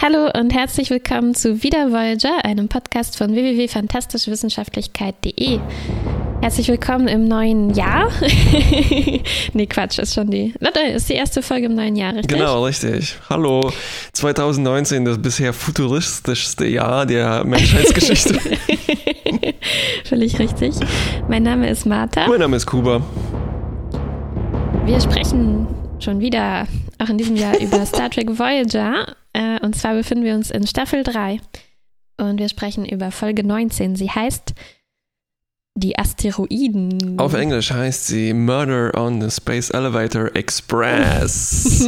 Hallo und herzlich willkommen zu Wieder Voyager, einem Podcast von www.fantastischewissenschaftlichkeit.de. Herzlich willkommen im neuen Jahr. nee, Quatsch, ist schon die. Warte, ist die erste Folge im neuen Jahr, richtig? Genau, richtig. Hallo, 2019, das bisher futuristischste Jahr der Menschheitsgeschichte. Völlig richtig. Mein Name ist Martha. mein Name ist Kuba. Wir sprechen schon wieder, auch in diesem Jahr, über Star Trek Voyager. Äh, und zwar befinden wir uns in Staffel 3 und wir sprechen über Folge 19. Sie heißt Die Asteroiden. Auf Englisch heißt sie Murder on the Space Elevator Express.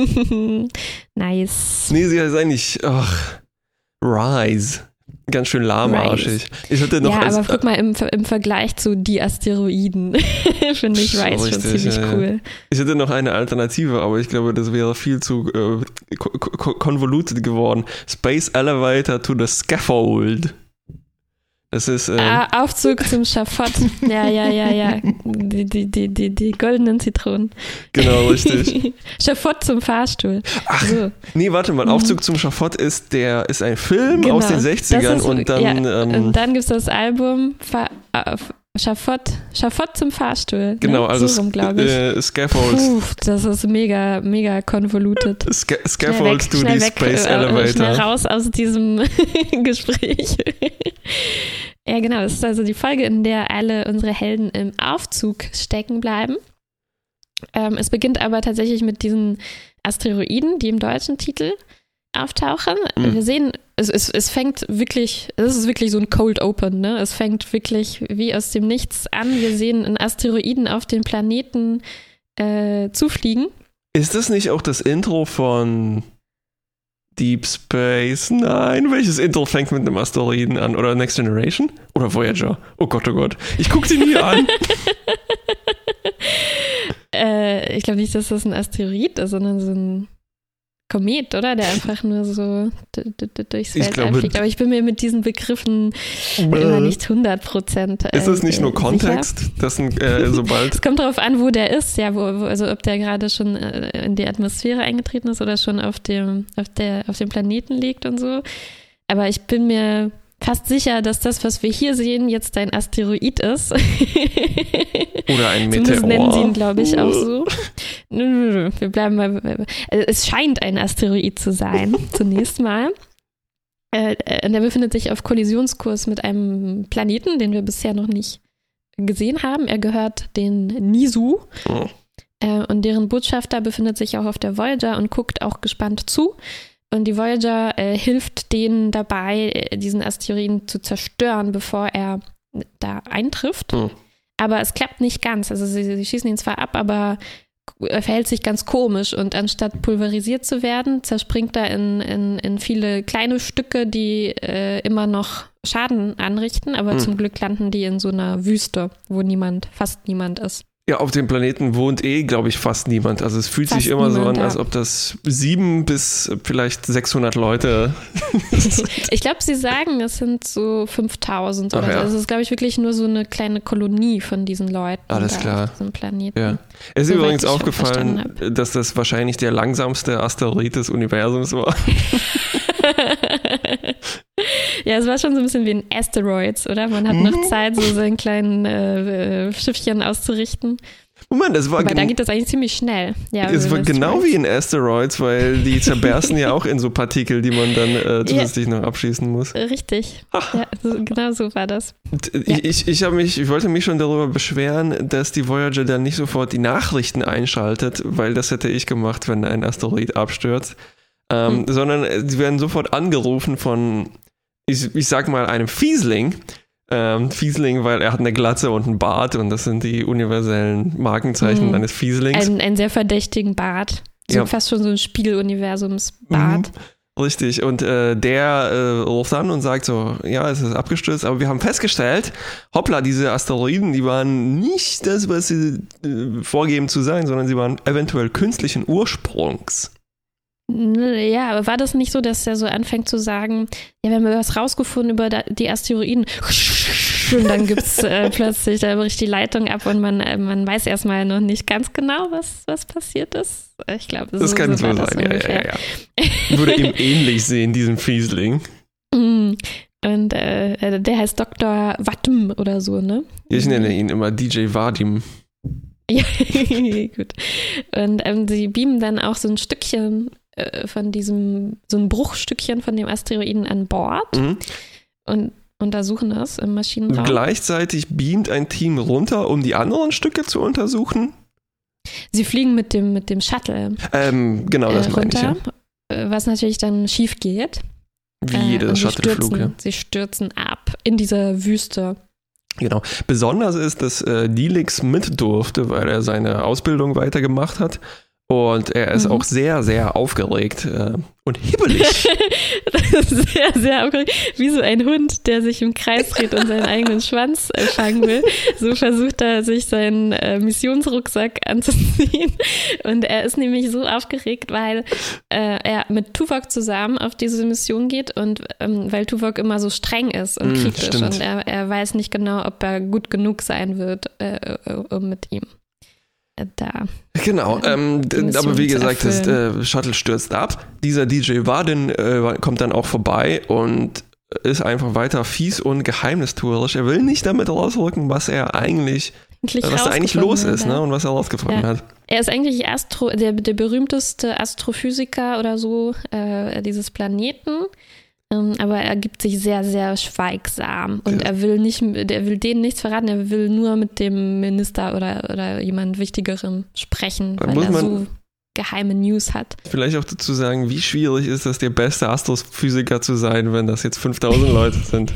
nice. Nee, sie heißt eigentlich ach, Rise. Ganz schön lahmarschig. Ich hatte noch ja, als, aber guck mal, im, im Vergleich zu die Asteroiden finde ich Rise schon ziemlich ja. cool. Ich hätte noch eine Alternative, aber ich glaube, das wäre viel zu äh, ko- ko- convoluted geworden. Space Elevator to the Scaffold. Das ist. Ah, Aufzug zum Schafott. Ja, ja, ja, ja. Die, die, die, die, die goldenen Zitronen. Genau, richtig. Schafott zum Fahrstuhl. Ach, So. Nee, warte mal, Aufzug zum Schafott ist der ist ein Film Genau. aus den Das 60ern ist- und dann ja, ähm, und dann gibt es das Album Fa äh, Schafott, Schafott zum Fahrstuhl. genau, ne? also so rum, äh, Scaffolds. Puh, das ist mega, mega convoluted. Sca Schnell Scaffolds weg, to schnell the weg, Space äh, Schnell Elevator. raus aus diesem Gespräch. ja, genau. Es ist also die Folge, in der alle unsere Helden im Aufzug stecken bleiben. Ähm, es beginnt aber tatsächlich mit diesen Asteroiden, die im deutschen Titel auftauchen. Mhm. Wir sehen, es, es, es fängt wirklich, es ist wirklich so ein Cold Open, ne? Es fängt wirklich wie aus dem Nichts an. Wir sehen einen Asteroiden auf den Planeten äh, zufliegen. Ist das nicht auch das Intro von Deep Space? Nein, welches Intro fängt mit einem Asteroiden an? Oder Next Generation? Oder Voyager? Oh Gott, oh Gott. Ich guck die nie an. Äh, ich glaube nicht, dass das ein Asteroid ist, sondern so ein Komet, oder? Der einfach nur so durchs Weltall glaube- fliegt. Aber ich bin mir mit diesen Begriffen immer nicht 100 Prozent Ist das nicht nur sicher. Kontext? Das sind, äh, sobald. Es kommt darauf an, wo der ist, ja, wo, also ob der gerade schon äh, in die Atmosphäre eingetreten ist oder schon auf dem, auf der, auf dem Planeten liegt und so. Aber ich bin mir fast sicher, dass das, was wir hier sehen, jetzt ein Asteroid ist. Oder ein Zumindest Meteor. nennen sie ihn, glaube ich, auch so. Nö, nö, nö, wir bleiben mal. Also es scheint ein Asteroid zu sein, zunächst mal. Äh, äh, der befindet sich auf Kollisionskurs mit einem Planeten, den wir bisher noch nicht gesehen haben. Er gehört den Nisu. Oh. Äh, und deren Botschafter befindet sich auch auf der Voyager und guckt auch gespannt zu. Und die Voyager äh, hilft denen dabei, äh, diesen Asteroiden zu zerstören, bevor er da eintrifft. Hm. Aber es klappt nicht ganz. Also sie, sie schießen ihn zwar ab, aber er verhält sich ganz komisch und anstatt pulverisiert zu werden, zerspringt er in, in, in viele kleine Stücke, die äh, immer noch Schaden anrichten, aber Hm. zum Glück landen die in so einer Wüste, wo niemand, fast niemand ist. Ja, auf dem Planeten wohnt eh, glaube ich, fast niemand. Also es fühlt Fast sich immer so niemand, an, ja. als ob das sieben bis vielleicht 600 Leute. Ich glaube, sie sagen, es sind so 5000 oder Ach so. ja. Also es ist, glaube ich, wirklich nur so eine kleine Kolonie von diesen Leuten Alles da klar. auf diesem Planeten. Ja. Es ist übrigens aufgefallen, dass das wahrscheinlich der langsamste Asteroid des Universums war. ja, es war schon so ein bisschen wie ein Asteroids, oder? Man hat noch Zeit, so sein kleinen äh, äh, Schiffchen auszurichten. Moment, es war, Aber da geht das eigentlich ziemlich schnell. Ja, es also war genau wie in Asteroids, weil die zerbersten ja auch in so Partikel, die man dann äh, zusätzlich noch abschießen muss. Richtig. Ja, so, genau so war das. Und Ich, ich, ich, mich, ich wollte mich schon darüber beschweren, dass die Voyager dann nicht sofort die Nachrichten einschaltet, weil das hätte ich gemacht, wenn ein Asteroid abstürzt. Ähm, Hm. Sondern äh, sie werden sofort angerufen von, ich, ich sag mal, einem Fiesling. Ähm, Fiesling, weil er hat eine Glatze und einen Bart und das sind die universellen Markenzeichen Mhm. eines Fieslings. Ein, einen sehr verdächtigen Bart. So Ja. fast schon so ein Spiegeluniversums-Bart. Mhm. Richtig, und äh, der äh, ruft an und sagt so, ja, es ist abgestürzt, aber wir haben festgestellt, hoppla, diese Asteroiden, die waren nicht das, was sie äh, vorgeben zu sein, sondern sie waren eventuell künstlichen Ursprungs. Ja, aber war das nicht so, dass er so anfängt zu sagen, ja, wir haben was rausgefunden über die Asteroiden? Und dann gibt es äh, plötzlich, da bricht die Leitung ab und man, äh, man weiß erstmal noch nicht ganz genau, was, was passiert ist. Ich glaube, das so, kann so, sein. Ja, ja, ja, Würde ihm ähnlich sehen, diesen Fiesling. Mm. Und äh, der heißt Dr. Wattem oder so, ne? Ich nenne ihn immer DJ Vadim. Ja, gut. Und ähm, sie beamen dann auch so ein Stückchen äh, von diesem, so ein Bruchstückchen von dem Asteroiden an Bord mhm. und untersuchen das im Maschinenraum. Gleichzeitig beamt ein Team runter, um die anderen Stücke zu untersuchen. Sie fliegen mit dem, mit dem Shuttle. Ähm, genau, das äh, meine ich. Ja. Äh, was natürlich dann schief geht. Wie äh, jeder Shuttleflug, ja. Sie stürzen ab in dieser Wüste. Genau. Besonders ist, dass äh, Dilix mit durfte, weil er seine Ausbildung weitergemacht hat und er ist mhm. auch sehr, sehr aufgeregt äh, und hibbelig. sehr, sehr aufgeregt. Wie so ein Hund, der sich im Kreis dreht und seinen eigenen Schwanz äh, fangen will. So versucht er, sich seinen äh, Missionsrucksack anzuziehen. Und er ist nämlich so aufgeregt, weil äh, er mit Tuvok zusammen auf diese Mission geht und ähm, weil Tuvok immer so streng ist und mm, kritisch. Stimmt. Und er, er weiß nicht genau, ob er gut genug sein wird, äh, äh, mit ihm da. Genau, ähm, aber wie gesagt, das äh, Shuttle stürzt ab. Dieser DJ Warden äh, kommt dann auch vorbei und ist einfach weiter fies und geheimnistuerisch. Er will nicht damit rausrücken, was er eigentlich, eigentlich was da eigentlich los ist ne, und was er rausgefunden ja. hat. Er ist eigentlich Astro, der, der berühmteste Astrophysiker oder so äh, dieses Planeten. Ähm, aber er gibt sich sehr, sehr schweigsam und ja. er will nicht, er will denen nichts verraten, er will nur mit dem Minister oder, oder jemand Wichtigerem sprechen, Dann weil er so geheime News hat. Vielleicht auch dazu sagen, wie schwierig ist es, der beste Astrophysiker zu sein, wenn das jetzt 5000 Leute sind.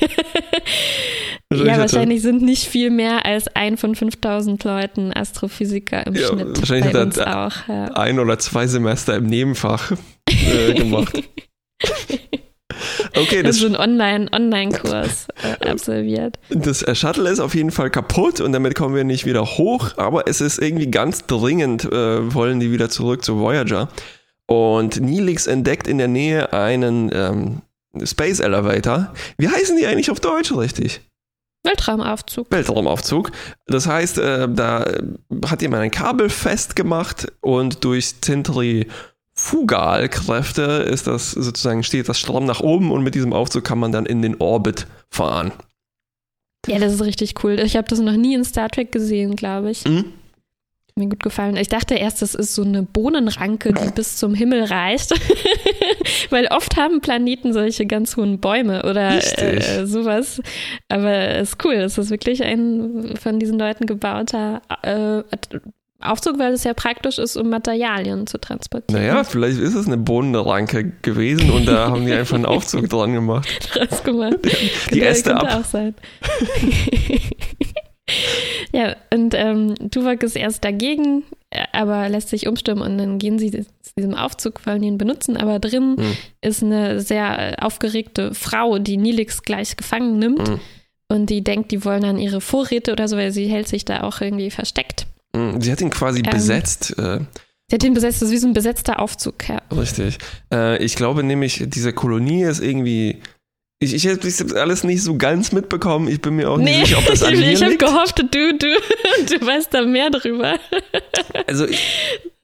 ja, wahrscheinlich sind nicht viel mehr als ein von 5000 Leuten Astrophysiker im ja, Schnitt. Wahrscheinlich hat er auch, ja. ein oder zwei Semester im Nebenfach äh, gemacht. Okay, das ist ein Online-Kurs Online äh, absolviert. Das Shuttle ist auf jeden Fall kaputt und damit kommen wir nicht wieder hoch, aber es ist irgendwie ganz dringend, äh, wollen die wieder zurück zu Voyager. Und Nilix entdeckt in der Nähe einen ähm, Space Elevator. Wie heißen die eigentlich auf Deutsch richtig? Weltraumaufzug. Weltraumaufzug. Das heißt, äh, da hat jemand ein Kabel festgemacht und durch Zentri Fugalkräfte ist das sozusagen, steht das stramm nach oben und mit diesem Aufzug kann man dann in den Orbit fahren. Ja, das ist richtig cool. Ich habe das noch nie in Star Trek gesehen, glaube ich. Mhm. Mir gut gefallen. Ich dachte erst, das ist so eine Bohnenranke, die bis zum Himmel reicht. Weil oft haben Planeten solche ganz hohen Bäume oder äh, sowas. Aber es ist cool. Es ist wirklich ein von diesen Leuten gebauter äh, Aufzug, weil es ja praktisch ist, um Materialien zu transportieren. Naja, vielleicht ist es eine Bohnenranke gewesen und da haben die einfach einen Aufzug dran gemacht. Draus gemacht. Die könnte, Äste ab. auch sein. ja, und ähm, Tuvok ist erst dagegen, aber lässt sich umstimmen und dann gehen sie zu diesem Aufzug, wollen ihn benutzen, aber drin hm. ist eine sehr aufgeregte Frau, die Nilix gleich gefangen nimmt. Hm. Und die denkt, die wollen dann ihre Vorräte oder so, weil sie hält sich da auch irgendwie versteckt. Mm, sie hat ihn quasi ähm, besetzt. Äh, sie hat ihn besetzt, das ist wie so ein besetzter Aufzug, ja. Richtig. Äh, ich glaube nämlich, diese Kolonie ist irgendwie. Ich, ich habe das alles nicht so ganz mitbekommen. Ich bin mir auch nee, nicht sicher, ob das an ich, mir Ich habe gehofft, du, du, du weißt da mehr drüber. Also, ich,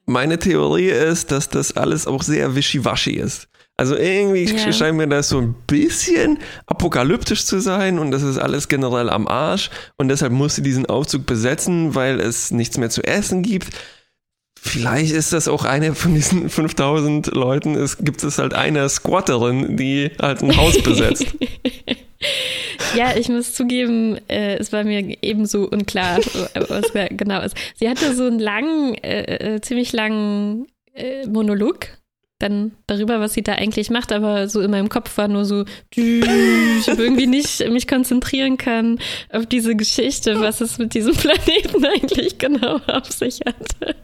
meine Theorie ist, dass das alles auch sehr wischiwaschi ist. Also irgendwie ja. scheint mir das so ein bisschen apokalyptisch zu sein und das ist alles generell am Arsch und deshalb muss sie diesen Aufzug besetzen, weil es nichts mehr zu essen gibt. Vielleicht ist das auch eine von diesen 5000 Leuten. Es gibt es halt eine Squatterin, die halt ein Haus besetzt. ja, ich muss zugeben, äh, es war mir ebenso unklar, was genau ist. Sie hatte so einen langen, äh, äh ziemlich langen äh, Monolog dann darüber, was sie da eigentlich macht, aber so in meinem Kopf war nur so, ich habe irgendwie nicht mich konzentrieren kann auf diese Geschichte, was es mit diesem Planeten eigentlich genau auf sich hat.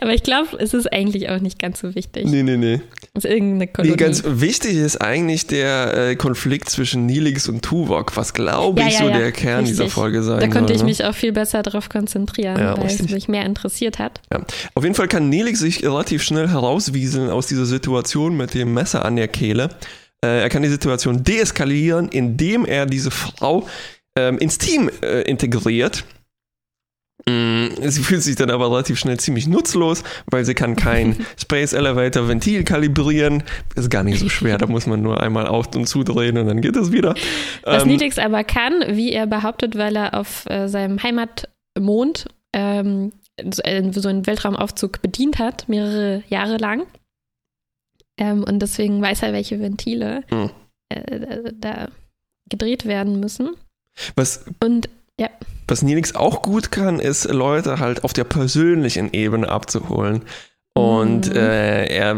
Aber ich glaube, es ist eigentlich auch nicht ganz so wichtig. Nee, nee, nee. Es ist irgendeine Kolonie. Nee, ganz wichtig ist eigentlich der äh, Konflikt zwischen Nilix und Tuvok, was glaube ich ja, ja, so ja. der Kern richtig. dieser Folge sein Da konnte soll, ich ne? mich auch viel besser darauf konzentrieren, weil richtig. es mich mehr interessiert hat. Auf jeden Fall kann Nilix sich relativ schnell herauswieseln aus dieser Situation mit dem Messer an der Kehle. Äh, er kann die Situation deeskalieren, indem er diese Frau ähm, ins Team äh, integriert. Mm, Sie fühlt sich dann aber relativ schnell ziemlich nutzlos, weil sie kann kein Space Elevator Ventil kalibrieren. Ist gar nicht so schwer, da muss man nur einmal auf und zudrehen und dann geht es wieder. Was Ähm, Nilix aber kann, wie er behauptet, weil er auf äh, seinem Heimatmond ähm, äh, so einen Weltraumaufzug bedient hat, mehrere Jahre lang. Ähm, und deswegen weiß er, welche Ventile Hm. äh, da gedreht werden müssen. was, Und ja, was Nilix auch gut kann, ist Leute halt auf der persönlichen Ebene abzuholen. Und Mhm. äh, er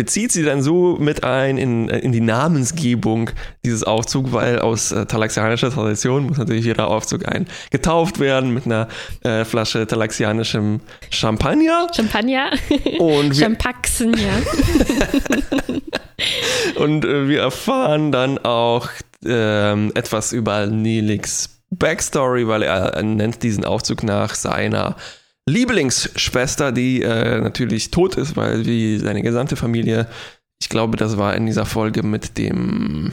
bezieht sie dann so mit ein in, in die Namensgebung dieses Aufzugs, weil aus äh, talaxianischer Tradition muss natürlich jeder Aufzug ein getauft werden mit einer äh, Flasche talaxianischem Champagner. Champagner, Und wir, Champaxen, ja. und äh, wir erfahren dann auch ähm, etwas über Nelix Backstory, weil er, er nennt diesen Aufzug nach seiner Lieblingsschwester, die äh, natürlich tot ist, weil wie seine gesamte Familie, ich glaube, das war in dieser Folge mit dem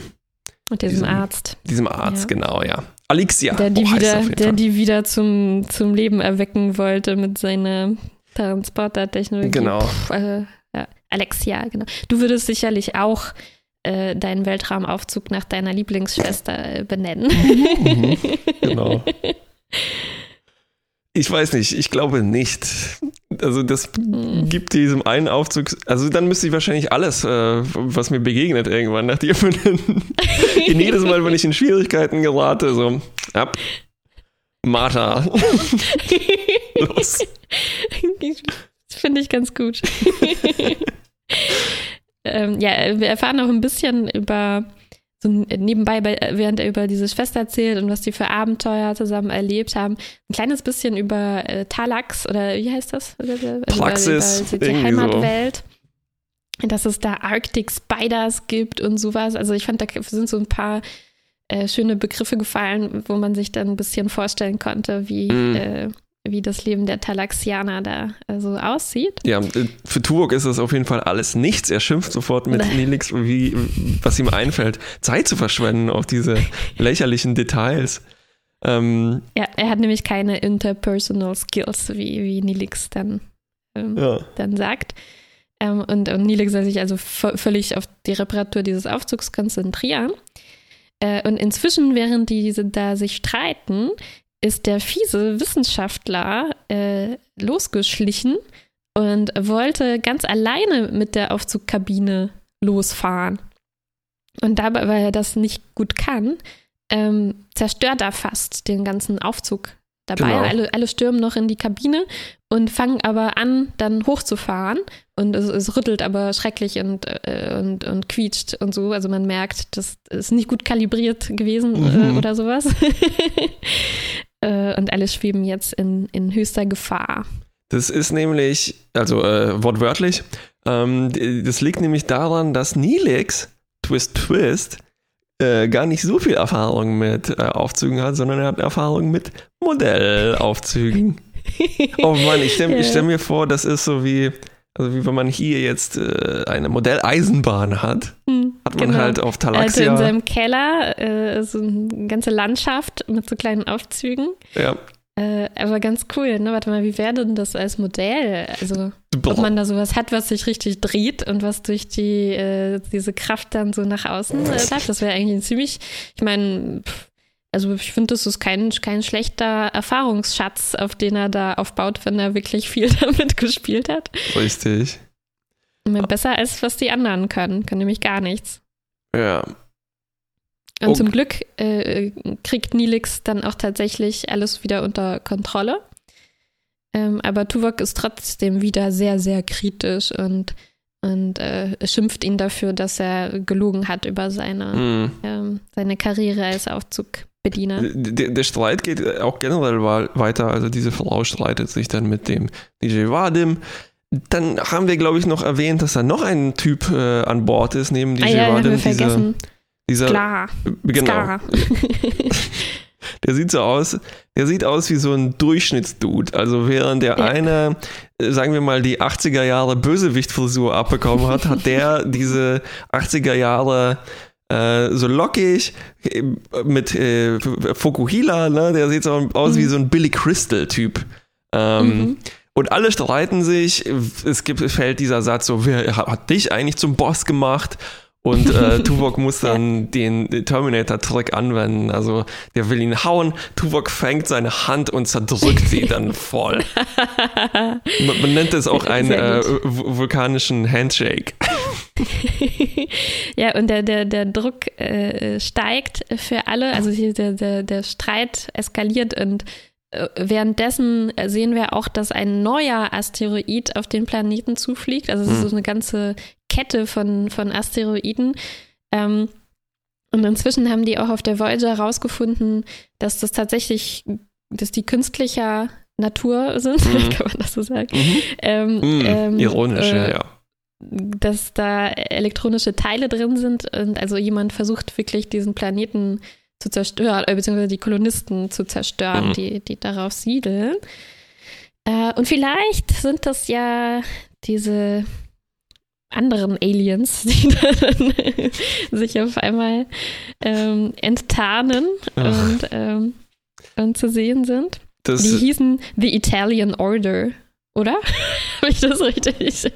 Und diesem Diesem- Arzt, diesem Arzt, Ja. genau, ja. Alixia. der die oh, er wieder, der Fall. die wieder zum, zum Leben erwecken wollte mit seiner Transportertechnologie. Genau. Puh, äh, ja. Alexia, genau. Du würdest sicherlich auch äh, deinen Weltraumaufzug nach deiner Lieblingsschwester äh, benennen. Mhm, genau. Ich weiß nicht, ich glaube nicht. Also das Hm. gibt diesem einen Aufzug, also dann müsste ich wahrscheinlich alles, äh, was mir begegnet irgendwann, nach dir benennen. Jedes Mal, wenn ich in Schwierigkeiten gerate, so, ab. Martha. Los. Das finde ich ganz gut. ähm, ja, wir erfahren auch ein bisschen über, so nebenbei, bei, während er über diese Schwester erzählt und was die für Abenteuer zusammen erlebt haben, ein kleines bisschen über äh, Talax oder wie heißt das? Also Praxis, über, über die irgendwie so. Heimatwelt. Dass es da Arctic Spiders gibt und sowas. Also ich fand, da sind so ein paar äh, schöne Begriffe gefallen, wo man sich dann ein bisschen vorstellen konnte, wie, Mm. äh, wie das Leben der Talaxianer da äh, so aussieht. Ja, äh, für Tuvok ist das auf jeden Fall alles nichts. Er schimpft sofort mit Nelix, wie, was ihm einfällt, Zeit zu verschwenden auf diese lächerlichen Details. Ähm, Ja, er hat nämlich keine interpersonal Skills, wie, wie Nilix dann, ähm, ja. dann sagt. Ähm, und, und Nilix soll sich also völlig auf die Reparatur dieses Aufzugs konzentrieren. Äh, und inzwischen, während die diese da sich streiten, ist der fiese Wissenschaftler äh, losgeschlichen und wollte ganz alleine mit der Aufzugkabine losfahren. Und dabei, weil er das nicht gut kann, ähm, zerstört er fast den ganzen Aufzug dabei. Genau. Alle, alle stürmen noch in die Kabine und fangen aber an, dann hochzufahren. Und es, es rüttelt aber schrecklich und, äh, und, und quietscht und so. Also man merkt, das ist nicht gut kalibriert gewesen Mhm. äh, oder sowas. äh, und alle schweben jetzt in, in höchster Gefahr. Das ist nämlich, also äh, wortwörtlich, ähm, das liegt nämlich daran, dass Nilix, Twist Twist, äh, gar nicht so viel Erfahrung mit äh, Aufzügen hat, sondern er hat Erfahrung mit Modellaufzügen. Oh Mann, ich stelle stell mir vor, das ist so wie, also wie wenn man hier jetzt äh, eine Modelleisenbahn hat, Hm, hat man genau. halt auf Er hatte in Talaxia. seinem Keller äh, so eine ganze Landschaft mit so kleinen Aufzügen. Ja, Äh, aber ganz cool, ne? Warte mal, wie wäre denn das als Modell? Also, ob man da sowas hat, was sich richtig dreht und was durch die, äh, diese Kraft dann so nach außen äh, läuft. Das wäre eigentlich ein ziemlich, ich meine, also ich finde, das ist kein, kein schlechter Erfahrungsschatz, auf den er da aufbaut, wenn er wirklich viel damit gespielt hat. richtig. Besser als was die anderen können, können nämlich gar nichts. Ja, Und Okay. zum Glück äh, kriegt Nilix dann auch tatsächlich alles wieder unter Kontrolle. Ähm, aber Tuvok ist trotzdem wieder sehr, sehr kritisch und, und äh, schimpft ihn dafür, dass er gelogen hat über seine, hm. ähm, seine Karriere als Aufzugbediener. Der, der Streit geht auch generell weiter. Also diese Frau streitet sich dann mit dem DJ Vadim. Dann haben wir, glaube ich, noch erwähnt, dass da noch ein Typ äh, an Bord ist, neben DJ Ah ja, haben Vadim. wir vergessen. dieser, Klar, genau. Scar. Der sieht so aus, der sieht aus wie so ein Durchschnittsdude. Also während der Ja. eine, äh, sagen wir mal, die 80er Jahre Bösewichtfrisur abbekommen hat, hat der diese 80er Jahre äh, so lockig, mit äh, Fukuhila, ne? der sieht so aus mhm. wie so ein Billy Crystal-Typ. Ähm, mhm. Und alle streiten sich. Es gibt, fällt dieser Satz so, wer hat dich eigentlich zum Boss gemacht? Und äh, Tuvok muss dann den Terminator-Trick anwenden. Also der will ihn hauen. Tuvok fängt seine Hand und zerdrückt sie dann voll. man, man, nennt es auch einen äh, vulkanischen Handshake. ja, und der, der, der Druck äh, steigt für alle. Also der, der, der Streit eskaliert und währenddessen sehen wir auch, dass ein neuer Asteroid auf den Planeten zufliegt. Also es ist hm. so eine ganze Kette von, von Asteroiden. Ähm, und inzwischen haben die auch auf der Voyager herausgefunden, dass das tatsächlich, dass die künstlicher Natur sind, mhm. kann man das so sagen. Mhm. Ähm, mhm. Ähm, Ironisch, äh, ja. Dass da elektronische Teile drin sind und also jemand versucht wirklich diesen Planeten zu zerstören, äh, beziehungsweise die Kolonisten zu zerstören, mhm. die, die darauf siedeln. Äh, und vielleicht sind das ja diese anderen Aliens, die dann sich auf einmal ähm, enttarnen und, ähm, und zu sehen sind. Das die hießen The Italian Order, oder? Habe ich das richtig? richtig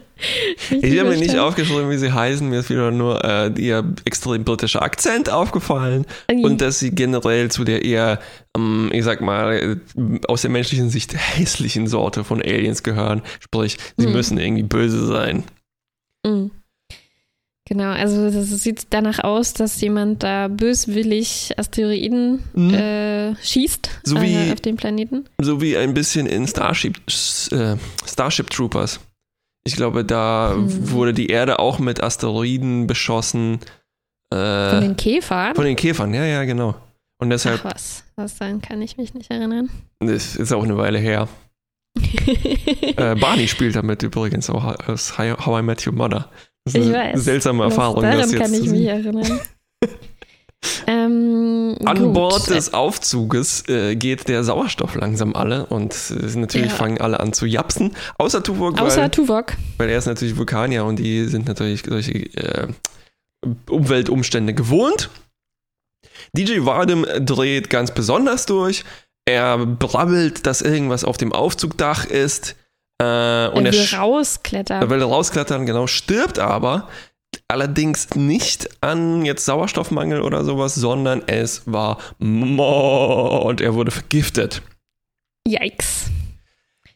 ich habe mir nicht aufgeschrieben, wie sie heißen. Mir ist wieder nur äh, ihr extrem britischer Akzent aufgefallen okay. und dass sie generell zu der eher, ähm, ich sag mal, aus der menschlichen Sicht hässlichen Sorte von Aliens gehören. Sprich, sie mhm. müssen irgendwie böse sein. Mhm. Genau, also das sieht danach aus, dass jemand da böswillig Asteroiden mhm. äh, schießt so wie, äh, auf dem Planeten. So wie ein bisschen in Starship, äh, Starship Troopers. Ich glaube, da hm. wurde die Erde auch mit Asteroiden beschossen. Äh, von den Käfern? Von den Käfern, ja, ja, genau. Und deshalb. Ach was, was dann kann ich mich nicht erinnern. Das ist auch eine Weile her. äh, Barney spielt damit übrigens auch aus How I Met Your Mother. Das ist ich eine weiß. seltsame Erfahrung. Daran das jetzt kann ich mich erinnern. ähm, An gut. Bord des Aufzuges äh, geht der Sauerstoff langsam alle und äh, natürlich ja. fangen alle an zu japsen. Außer Tuvok. Außer weil, Tuvok. Weil er ist natürlich Vulkanier und die sind natürlich solche äh, Umweltumstände gewohnt. DJ Wadem dreht ganz besonders durch. Er brabbelt, dass irgendwas auf dem Aufzugdach ist. Äh, und er will er rausklettern. Er will rausklettern, genau, stirbt aber. Allerdings nicht an jetzt Sauerstoffmangel oder sowas, sondern es war Mord. Er wurde vergiftet. Yikes.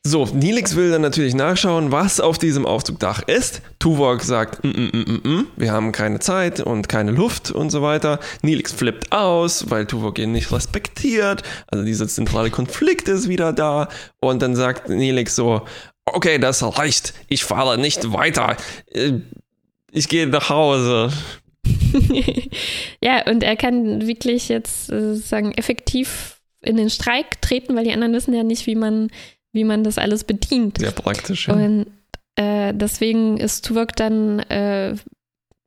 So, Nilix will dann natürlich nachschauen, was auf diesem Aufzugdach ist. Tuvok sagt, mm, mm, mm, mm, wir haben keine Zeit und keine Luft und so weiter. Nilix flippt aus, weil Tuvok ihn nicht respektiert. Also dieser zentrale Konflikt ist wieder da. Und dann sagt Nilix so, okay, das reicht. Ich fahre nicht weiter. Äh, ich gehe nach Hause. ja, und er kann wirklich jetzt äh, sagen, effektiv in den Streik treten, weil die anderen wissen ja nicht, wie man wie man das alles bedient. Sehr praktisch, ja. Und äh, deswegen ist Tuvok dann äh,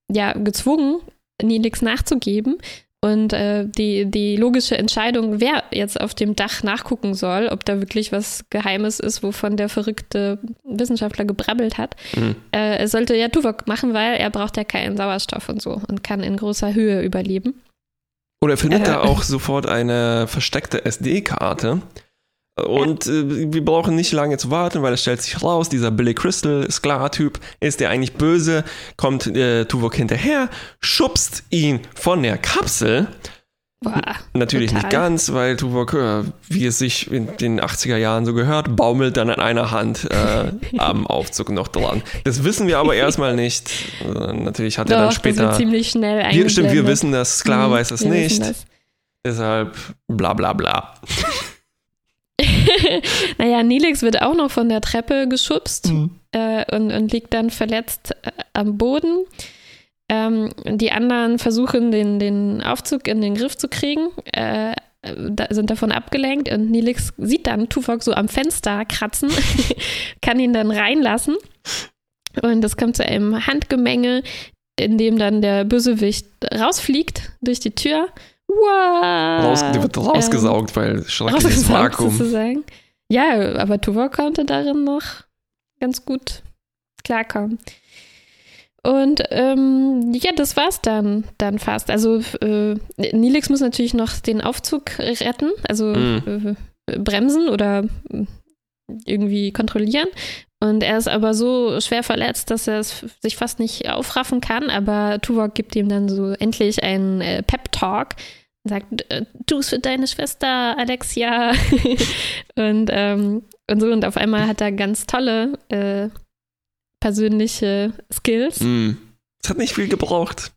ja gezwungen, Nilix nachzugeben. Und äh, die, die logische Entscheidung, wer jetzt auf dem Dach nachgucken soll, ob da wirklich was Geheimes ist, wovon der verrückte Wissenschaftler gebrabbelt hat, mhm. äh, sollte ja Tuvok machen, weil er braucht ja keinen Sauerstoff und so und kann in großer Höhe überleben. Oder findet äh, da auch sofort eine versteckte SD-Karte, und äh, wir brauchen nicht lange zu warten, weil es stellt sich raus, dieser Billy Crystal, Sklar-Typ, ist der eigentlich böse, kommt äh, Tuvok hinterher, schubst ihn von der Kapsel. Boah, Natürlich total. nicht ganz, weil Tuvok, äh, wie es sich in den 80er Jahren so gehört, baumelt dann an einer Hand äh, am Aufzug noch dran. Das wissen wir aber erstmal nicht. Äh, natürlich hat Doch, er dann später. Das wird ziemlich schnell wir, Stimmt, wir wissen das, Sklar mhm, weiß es nicht. Deshalb bla bla bla. naja, Nilix wird auch noch von der Treppe geschubst mhm. äh, und, und, liegt dann verletzt äh, am Boden. Ähm, die anderen versuchen, den, den Aufzug in den Griff zu kriegen, äh, da, sind davon abgelenkt und Nilix sieht dann Tuvok so am Fenster kratzen, kann ihn dann reinlassen. Und es kommt zu einem Handgemenge, in dem dann der Bösewicht rausfliegt durch die Tür Raus, die wird rausgesaugt, ähm, weil schreckliches Vakuum. Sozusagen. Ja, aber Tuvok konnte darin noch ganz gut klarkommen. Und ähm, ja, das war's dann, dann fast. Also äh, Nilix muss natürlich noch den Aufzug retten, also Mhm. äh, bremsen oder irgendwie kontrollieren. Und er ist aber so schwer verletzt, dass er es sich fast nicht aufraffen kann. Aber Tuvok gibt ihm dann so endlich einen äh, Pep-Talk sagt, äh, tu es für deine Schwester, Alexia. und, ähm, und so. Und auf einmal hat er ganz tolle äh, persönliche Skills. Mm. Es hat nicht viel gebraucht.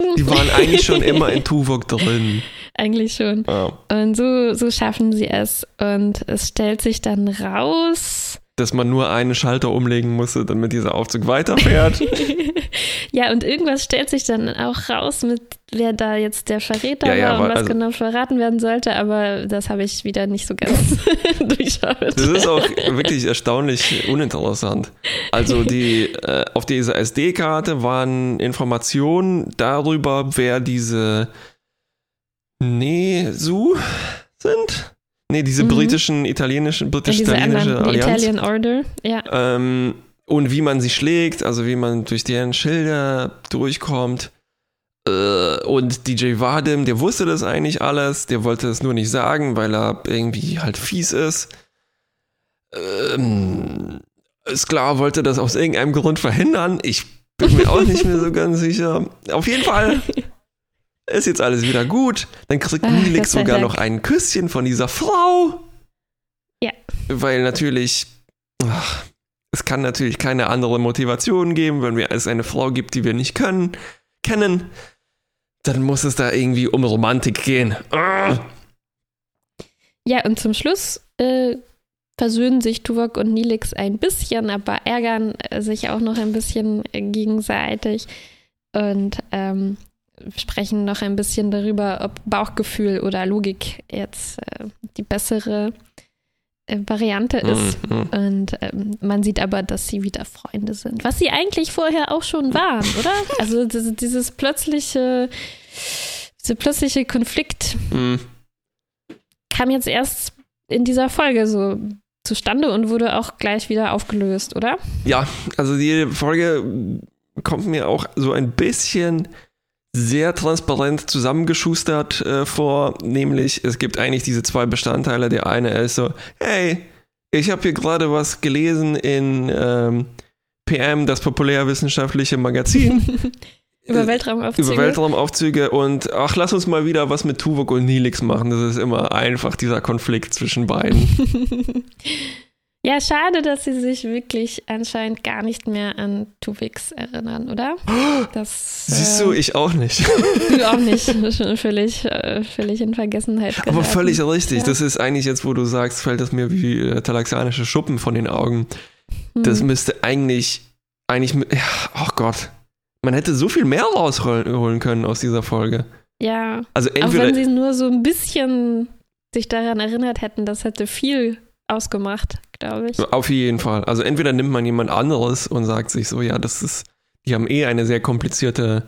Die waren eigentlich schon immer in Tuvok drin. Eigentlich schon. Ja. Und so, so schaffen sie es. Und es stellt sich dann raus. Dass man nur einen Schalter umlegen musste, damit dieser Aufzug weiterfährt. ja, und irgendwas stellt sich dann auch raus, mit wer da jetzt der Verräter Ja, ja, war und aber was also- genau verraten werden sollte. Aber das habe ich wieder nicht so ganz durchschaut. Das ist auch wirklich erstaunlich uninteressant. Also die äh, auf dieser SD-Karte waren Informationen darüber, wer diese Nesu sind. Nee, diese Mhm. britischen, italienischen, Ja, britisch-italienische die Allianz. Italian Order. Ja. Ähm, und wie man sie schlägt, also wie man durch deren Schilder durchkommt. Äh, und DJ Vadim, der wusste das eigentlich alles, der wollte es nur nicht sagen, weil er irgendwie halt fies ist. Ähm, Sklar wollte das aus irgendeinem Grund verhindern. Ich bin mir auch nicht mehr so ganz sicher. Auf jeden Fall ist jetzt alles wieder gut. Dann kriegt Ach, Nilix sogar Dank. noch ein Küsschen von dieser Frau. Ja. Weil natürlich, ach, es kann natürlich keine andere Motivation geben, wenn wir es eine Frau gibt, die wir nicht können, kennen. Dann muss es da irgendwie um Romantik gehen. Ah. Ja, und zum Schluss äh, versöhnen sich Tuvok und Nilix ein bisschen, aber ärgern sich auch noch ein bisschen gegenseitig und ähm, sprechen noch ein bisschen darüber, ob Bauchgefühl oder Logik jetzt äh, die bessere äh, Variante ist. Mhm. Und ähm, man sieht aber, dass sie wieder Freunde sind. Was sie eigentlich vorher auch schon waren, oder? Also dieses, dieses plötzliche, dieser plötzliche Konflikt Mhm. kam jetzt erst in dieser Folge so zustande und wurde auch gleich wieder aufgelöst, oder? Ja, also die Folge kommt mir auch so ein bisschen sehr transparent zusammengeschustert äh, vor, nämlich es gibt eigentlich diese zwei Bestandteile. Der eine ist so, hey, ich habe hier gerade was gelesen in ähm, PM, das populärwissenschaftliche Magazin. Über Weltraumaufzüge. Über Weltraumaufzüge und ach, lass uns mal wieder was mit Tuvok und Nilix machen. Das ist immer einfach dieser Konflikt zwischen beiden. ja, schade, dass sie sich wirklich anscheinend gar nicht mehr an Tuvix erinnern, oder? Das, Siehst äh, du, ich auch nicht. Du auch nicht. Schon völlig, äh, völlig in Vergessenheit Aber geraten. völlig richtig. Ja. Das ist eigentlich jetzt, wo du sagst, fällt das mir wie äh, talaxianische Schuppen von den Augen. Hm. Das müsste eigentlich, eigentlich, ja, oh Gott. Man hätte so viel mehr rausholen holen können aus dieser Folge. Ja, Also auch wenn entweder, sie nur so ein bisschen sich daran erinnert hätten, das hätte viel ausgemacht, glaube ich. auf jeden Fall. Also entweder nimmt man jemand anderes und sagt sich so, ja, das ist, die haben eh eine sehr komplizierte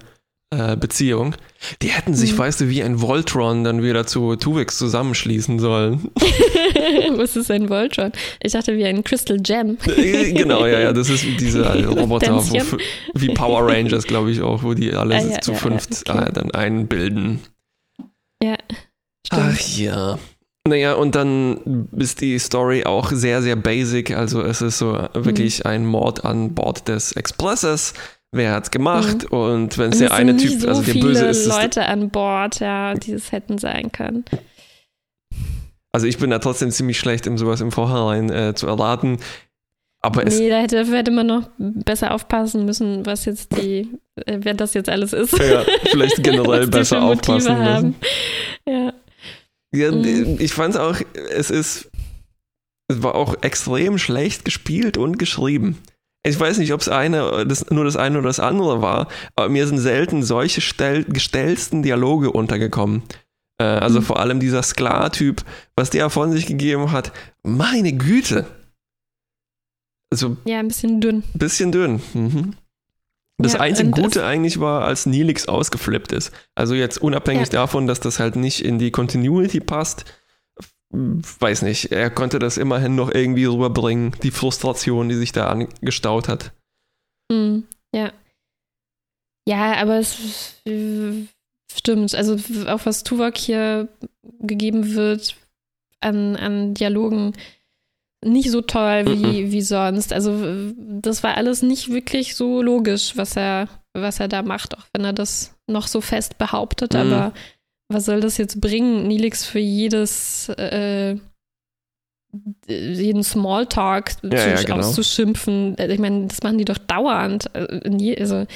äh, Beziehung. Die hätten sich, Mhm. weißt du, wie ein Voltron dann wieder zu Tuvix zusammenschließen sollen. Was ist ein Voltron? Ich dachte wie ein Crystal Gem. Äh, genau, ja, ja, das ist dieser Roboter, wo, wie Power Rangers, glaube ich auch, wo die alle Ah, ja, zu ja, ja, fünft okay. äh, dann einbilden. Ja, Ach stimmt. ja. Naja, und dann ist die Story auch sehr, sehr basic. Also es ist so wirklich Mhm. ein Mord an Bord des Expresses. Wer hat's gemacht? Und wenn es der eine Typ, so also der Böse ist, Leute an Bord, ja, die es hätten sein können. also ich bin da trotzdem ziemlich schlecht, im sowas im Vorhinein äh, zu erraten. Aber es nee, da hätte, dafür hätte man noch besser aufpassen müssen, was jetzt die, äh, wer das jetzt alles ist. ja, vielleicht generell besser aufpassen müssen. Ja. Ja, Mhm. ich fand auch, es ist, es war auch extrem schlecht gespielt und geschrieben. Ich weiß nicht, ob es eine, das, nur das eine oder das andere war, aber mir sind selten solche stell, gestellsten Dialoge untergekommen. Äh, also Mhm. vor allem dieser Sklar-Typ, was der von sich gegeben hat. Meine Güte. Also ja, ein bisschen dünn. ein bisschen dünn. Mhm. Das Ja, einzige Gute eigentlich war, als Nilix ausgeflippt ist. Also jetzt unabhängig Ja. davon, dass das halt nicht in die Continuity passt, weiß nicht, er konnte das immerhin noch irgendwie rüberbringen, die Frustration, die sich da angestaut hat. Hm, ja. Ja, aber es stimmt. Also auch was Tuvok hier gegeben wird an, an Dialogen, nicht so toll wie, wie sonst. Also das war alles nicht wirklich so logisch, was er, was er da macht, auch wenn er das noch so fest behauptet. Mhm. Aber was soll das jetzt bringen, Nilix für jedes äh, jeden Smalltalk ja, zu, ja, genau. auszuschimpfen. Ich meine, das machen die doch dauernd. Also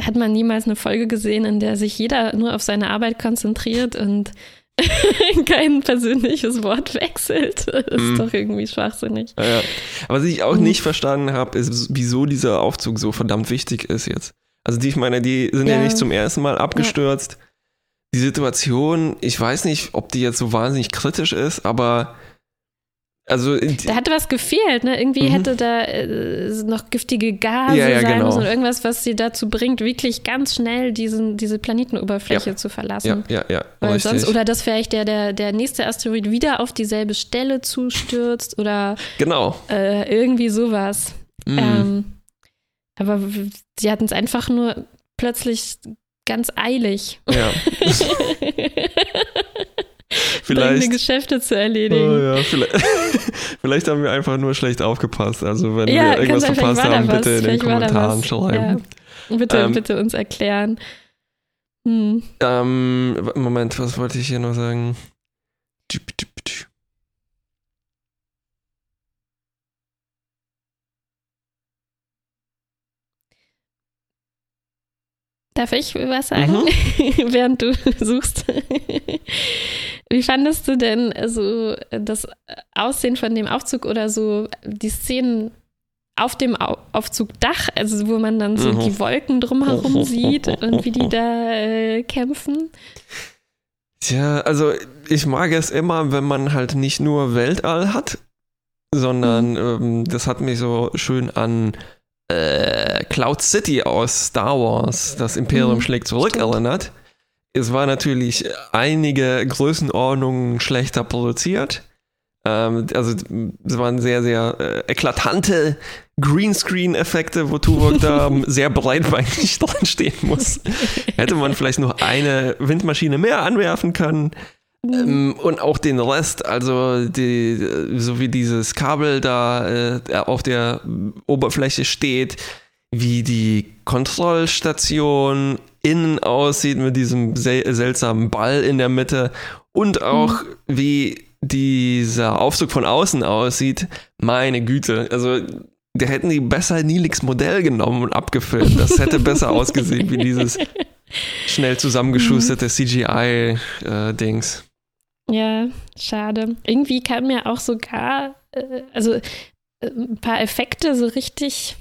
hat man niemals eine Folge gesehen, in der sich jeder nur auf seine Arbeit konzentriert und kein persönliches Wort wechselt. Das ist mm. doch irgendwie schwachsinnig. Ja, ja. Aber was ich auch nicht verstanden habe, ist, wieso dieser Aufzug so verdammt wichtig ist jetzt. Also die, ich meine, die sind ja, ja nicht zum ersten Mal abgestürzt. Die Situation, ich weiß nicht, ob die jetzt so wahnsinnig kritisch ist, aber also da hatte was gefehlt, ne? Irgendwie mhm. hätte da äh, noch giftige Gase ja, ja, sein genau. müssen und irgendwas, was sie dazu bringt, wirklich ganz schnell diesen, diese Planetenoberfläche ja. zu verlassen. Ja, ja, ja. Sonst, oder dass vielleicht der, der, der nächste Asteroid wieder auf dieselbe Stelle zustürzt oder genau. Äh, irgendwie sowas. Mhm. Ähm, aber sie hatten es einfach nur plötzlich ganz eilig. Ja. vielleicht Geschäfte zu erledigen. Oh ja, vielleicht, vielleicht, haben wir einfach nur schlecht aufgepasst. Also wenn ja, wir irgendwas verpasst haben, bitte in den Kommentaren schreiben. Ja. Bitte, ähm, bitte uns erklären. Hm. Ähm, Moment, was wollte ich hier noch sagen? Darf ich was sagen, mhm. während du suchst? Wie fandest du denn so das Aussehen von dem Aufzug oder so die Szenen auf dem Aufzugdach, also wo man dann so mhm. die Wolken drumherum sieht und wie die da äh, kämpfen? Tja, also ich mag es immer, wenn man halt nicht nur Weltall hat, sondern mhm. ähm, das hat mich so schön an äh, Cloud City aus Star Wars, das Imperium mhm, schlägt zurück, stimmt. erinnert. Es war natürlich einige Größenordnungen schlechter produziert. Ähm, also es waren sehr, sehr äh, eklatante Greenscreen-Effekte, wo Tuvok da sehr breitbeinig dran stehen muss. Hätte man vielleicht noch eine Windmaschine mehr anwerfen können. Ähm, und auch den Rest, also die, so wie dieses Kabel da äh, auf der Oberfläche steht, wie die Kontrollstation innen aussieht mit diesem sel seltsamen Ball in der Mitte und auch mhm. wie dieser Aufzug von außen aussieht. Meine Güte, also da hätten die besser Nilix Modell genommen und abgefilmt. Das hätte besser ausgesehen wie dieses schnell zusammengeschusterte CGI-Dings. Äh, ja, schade. Irgendwie kam mir auch sogar, äh, also äh, ein paar Effekte so richtig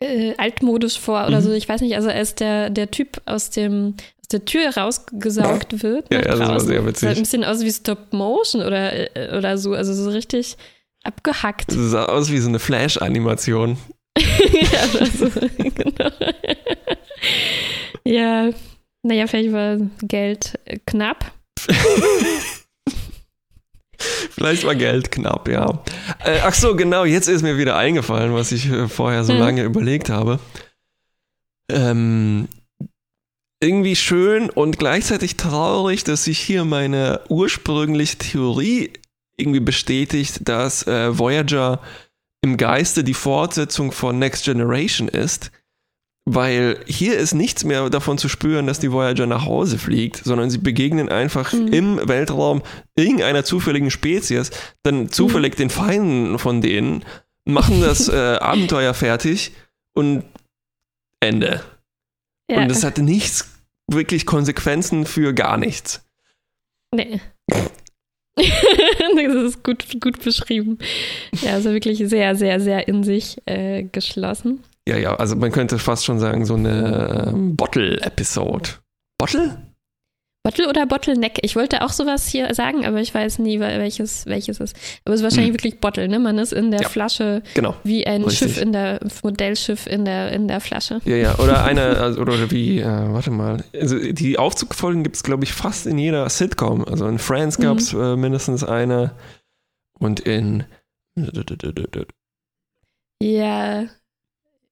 äh, altmodisch vor oder mhm. so. Ich weiß nicht, also als der, der Typ aus dem aus der Tür rausgesaugt wird. Ja, ja das war sehr witzig. Sah ein bisschen aus wie Stop Motion oder, äh, oder so, also so richtig abgehackt. Das sah aus wie so eine Flash-Animation. ja, also, genau. ja, naja, vielleicht war Geld knapp. Vielleicht war Geld knapp, ja. Äh, ach so, genau, jetzt ist mir wieder eingefallen, was ich äh, vorher so hm. lange überlegt habe. Ähm, irgendwie schön und gleichzeitig traurig, dass sich hier meine ursprüngliche Theorie irgendwie bestätigt, dass äh, Voyager im Geiste die Fortsetzung von Next Generation ist. Weil hier ist nichts mehr davon zu spüren, dass die Voyager nach Hause fliegt, sondern sie begegnen einfach mhm. im Weltraum irgendeiner zufälligen Spezies, dann zufällig mhm. den Feinden von denen, machen das äh, Abenteuer fertig und Ende. Ja. Und es hatte nichts, wirklich Konsequenzen für gar nichts. Nee. das ist gut, gut beschrieben. Ja, also wirklich sehr, sehr, sehr in sich äh, geschlossen. Ja, ja, also man könnte fast schon sagen, so eine ähm, Bottle-Episode. Bottle? Bottle oder Bottleneck? Ich wollte auch sowas hier sagen, aber ich weiß nie, welches, welches ist. Aber es ist wahrscheinlich hm. wirklich Bottle, ne? Man ist in der ja, Flasche genau, wie ein richtig. Schiff in der, Modellschiff in der, in der Flasche. Ja, ja, oder eine, also, oder wie, äh, warte mal. Also die Aufzugfolgen gibt es, glaube ich, fast in jeder Sitcom. Also in Friends gab es mhm. äh, mindestens eine und in ja,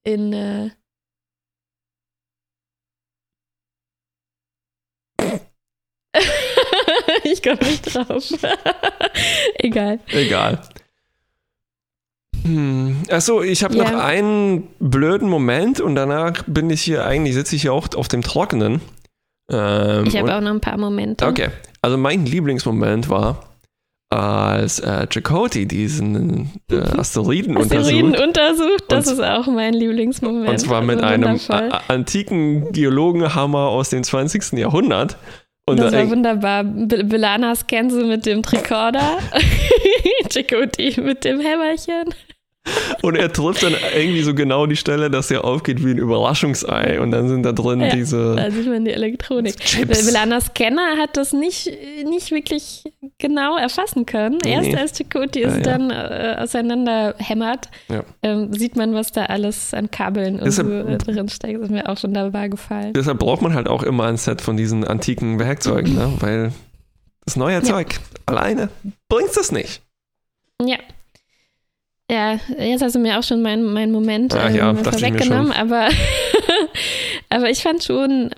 in äh, ich komme nicht drauf. Egal. Egal. Hm. Achso, ich habe ja. noch einen blöden Moment und danach bin ich hier eigentlich, sitze ich hier auch auf dem Trockenen. Ähm, ich habe auch noch ein paar Momente. Okay. Also mein Lieblingsmoment war, als äh, Chakotay diesen äh, Asteroiden Asteroiden untersucht. untersucht, das Und- ist auch mein Lieblingsmoment. Und zwar mit Also einem antiken Geologenhammer aus dem 20. Jahrhundert. Und, Das da- war wunderbar. Be Belana scannt sie mit dem Tricorder. Chakotay mit dem Hämmerchen. Und er trifft dann irgendwie so genau die Stelle, dass er aufgeht wie ein Überraschungsei. Und dann sind da drin Ja, diese Da sieht man die Elektronik. Chips. Belanas Scanner hat das nicht, nicht wirklich genau erfassen können. Nee, Erst als Chakotay Ja, es ja. dann äh, auseinander hämmert, Ja. ähm, sieht man, was da alles an Kabeln und Deshalb- so äh, drin steckt. Das ist mir auch schon dabei gefallen. Deshalb braucht man halt auch immer ein Set von diesen antiken Werkzeugen, ne? weil das neue Zeug alleine bringt es nicht. Ja. Ja, jetzt hast du mir auch schon meinen mein Moment ähm, ja, mir vorweggenommen, aber, aber ich fand schon,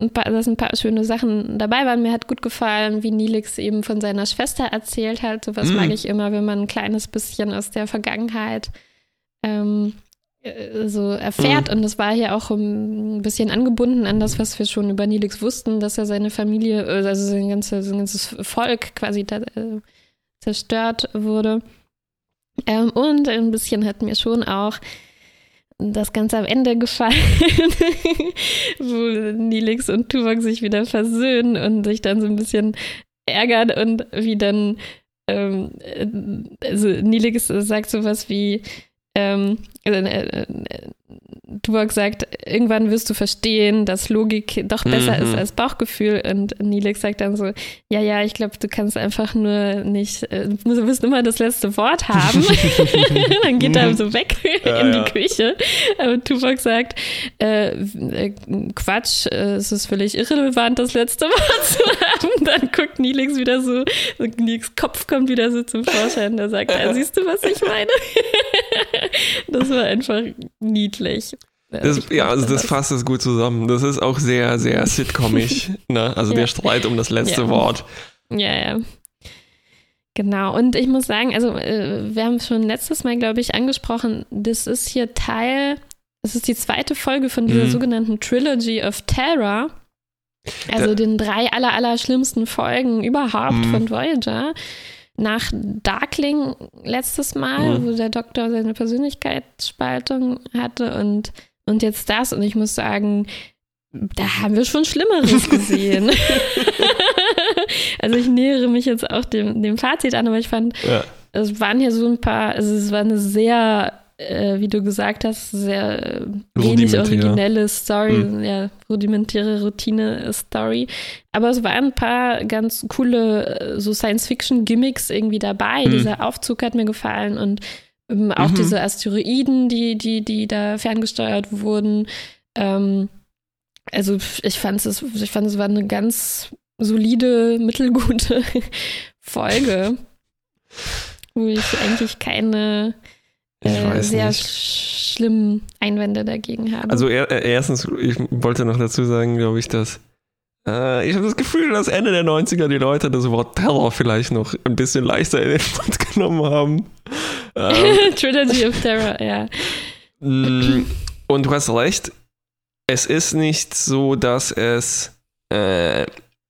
ein paar, dass ein paar schöne Sachen dabei waren. Mir hat gut gefallen, wie Nilix eben von seiner Schwester erzählt hat. Sowas Mm. mag ich immer, wenn man ein kleines bisschen aus der Vergangenheit ähm, äh, so erfährt. Und das war hier auch ein bisschen angebunden an das, was wir schon über Nilix wussten, dass er seine Familie, äh, also sein, ganze, sein ganzes Volk quasi da, äh, zerstört wurde. Ähm, und ein bisschen hat mir schon auch das Ganze am Ende gefallen, wo Nilix und Tuvok sich wieder versöhnen und sich dann so ein bisschen ärgern und wie dann ähm, äh, also Nilix sagt sowas wie ähm, äh, äh, Tuvok sagt, irgendwann wirst du verstehen, dass Logik doch besser Mhm. ist als Bauchgefühl. Und Nilix sagt dann so, ja, ja, ich glaube, du kannst einfach nur nicht, äh, du wirst immer das letzte Wort haben. dann geht er so weg Ja, in die ja. Küche. Aber Tuvok sagt, äh, äh, Quatsch, äh, es ist völlig irrelevant, das letzte Wort zu haben. Dann guckt Nilix wieder so, Nilix Kopf kommt wieder so zum Vorschein. Da sagt er, siehst du, was ich meine? das war einfach niedlich. Das, Ich ja, also das fasst es gut zusammen. Das ist auch sehr, sehr sitcomig. ne? Also Ja. der Streit um das letzte Ja. Wort. Ja, ja. Genau, und ich muss sagen, also äh, wir haben schon letztes Mal, glaube ich, angesprochen, das ist hier Teil, das ist die zweite Folge von dieser Mhm. sogenannten Trilogy of Terror. Also Da- den drei aller, aller schlimmsten Folgen überhaupt Mhm. von Voyager. Nach Darkling letztes Mal, Mhm. wo der Doktor seine Persönlichkeitsspaltung hatte und, und jetzt das. Und ich muss sagen, da haben wir schon Schlimmeres gesehen. also ich nähere mich jetzt auch dem, dem Fazit an, aber ich fand, Ja. es waren hier so ein paar, also es war eine sehr, äh, wie du gesagt hast, sehr äh, wenig originelle Story, Mhm. ja, rudimentäre Routine-Story. Aber es waren ein paar ganz coole äh, so Science-Fiction-Gimmicks irgendwie dabei. Mhm. Dieser Aufzug hat mir gefallen und ähm, auch Mhm. diese Asteroiden, die, die, die da ferngesteuert wurden. Ähm, also ich fand es, ich fand es war eine ganz solide, mittelgute Folge, wo ich eigentlich keine äh, sehr nicht. sch schlimmen Einwände dagegen habe. Also er, äh, erstens, ich wollte noch dazu sagen, glaube ich, dass äh, ich habe das Gefühl, dass Ende der 90er die Leute das Wort Terror vielleicht noch ein bisschen leichter in den Mund genommen haben. Ähm, Trilogy of Terror, ja. Mm, Und du hast recht, es ist nicht so, dass es, äh,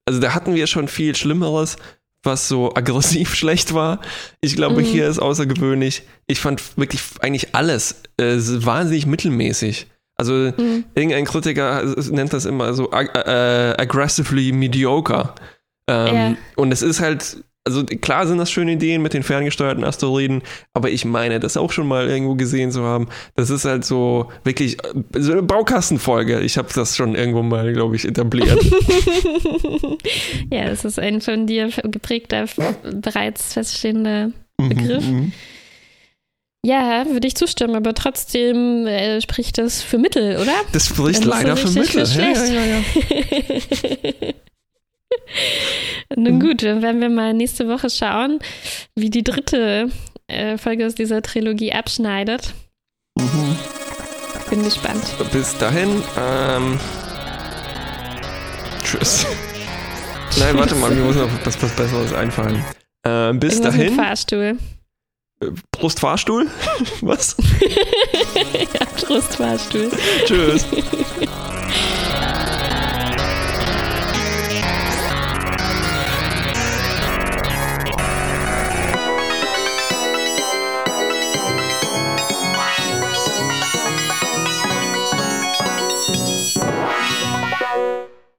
also da hatten wir schon viel Schlimmeres, was so aggressiv schlecht war. Ich glaube, Mhm. hier ist außergewöhnlich. Ich fand wirklich eigentlich alles äh, wahnsinnig mittelmäßig. Also Mhm. irgendein Kritiker nennt das immer so ag äh, aggressively mediocre. Ähm, Ja. Und es ist halt, also klar sind das schöne Ideen mit den ferngesteuerten Asteroiden, aber ich meine, das auch schon mal irgendwo gesehen zu haben. Das ist halt so wirklich äh, so eine Baukastenfolge. Ich habe das schon irgendwo mal, glaube ich, etabliert. ja, es ist ein von dir geprägter, bereits feststehender Begriff. Mhm. Ja, würde ich zustimmen, aber trotzdem äh, spricht das für Mittel, oder? Das spricht ist leider für Mittel. für Ja, ja, ja, ja. Nun gut, dann werden wir mal nächste Woche schauen, wie die dritte äh, Folge aus dieser Trilogie abschneidet. Mhm. Bin gespannt. Bis dahin, ähm, tschüss. Nein, warte mal, mir muss noch was, was Besseres einfallen. Äh, bis Irgendwas dahin. Fahrstuhl. Brustfahrstuhl? was? ja, Trostfahrstuhl. Tschüss.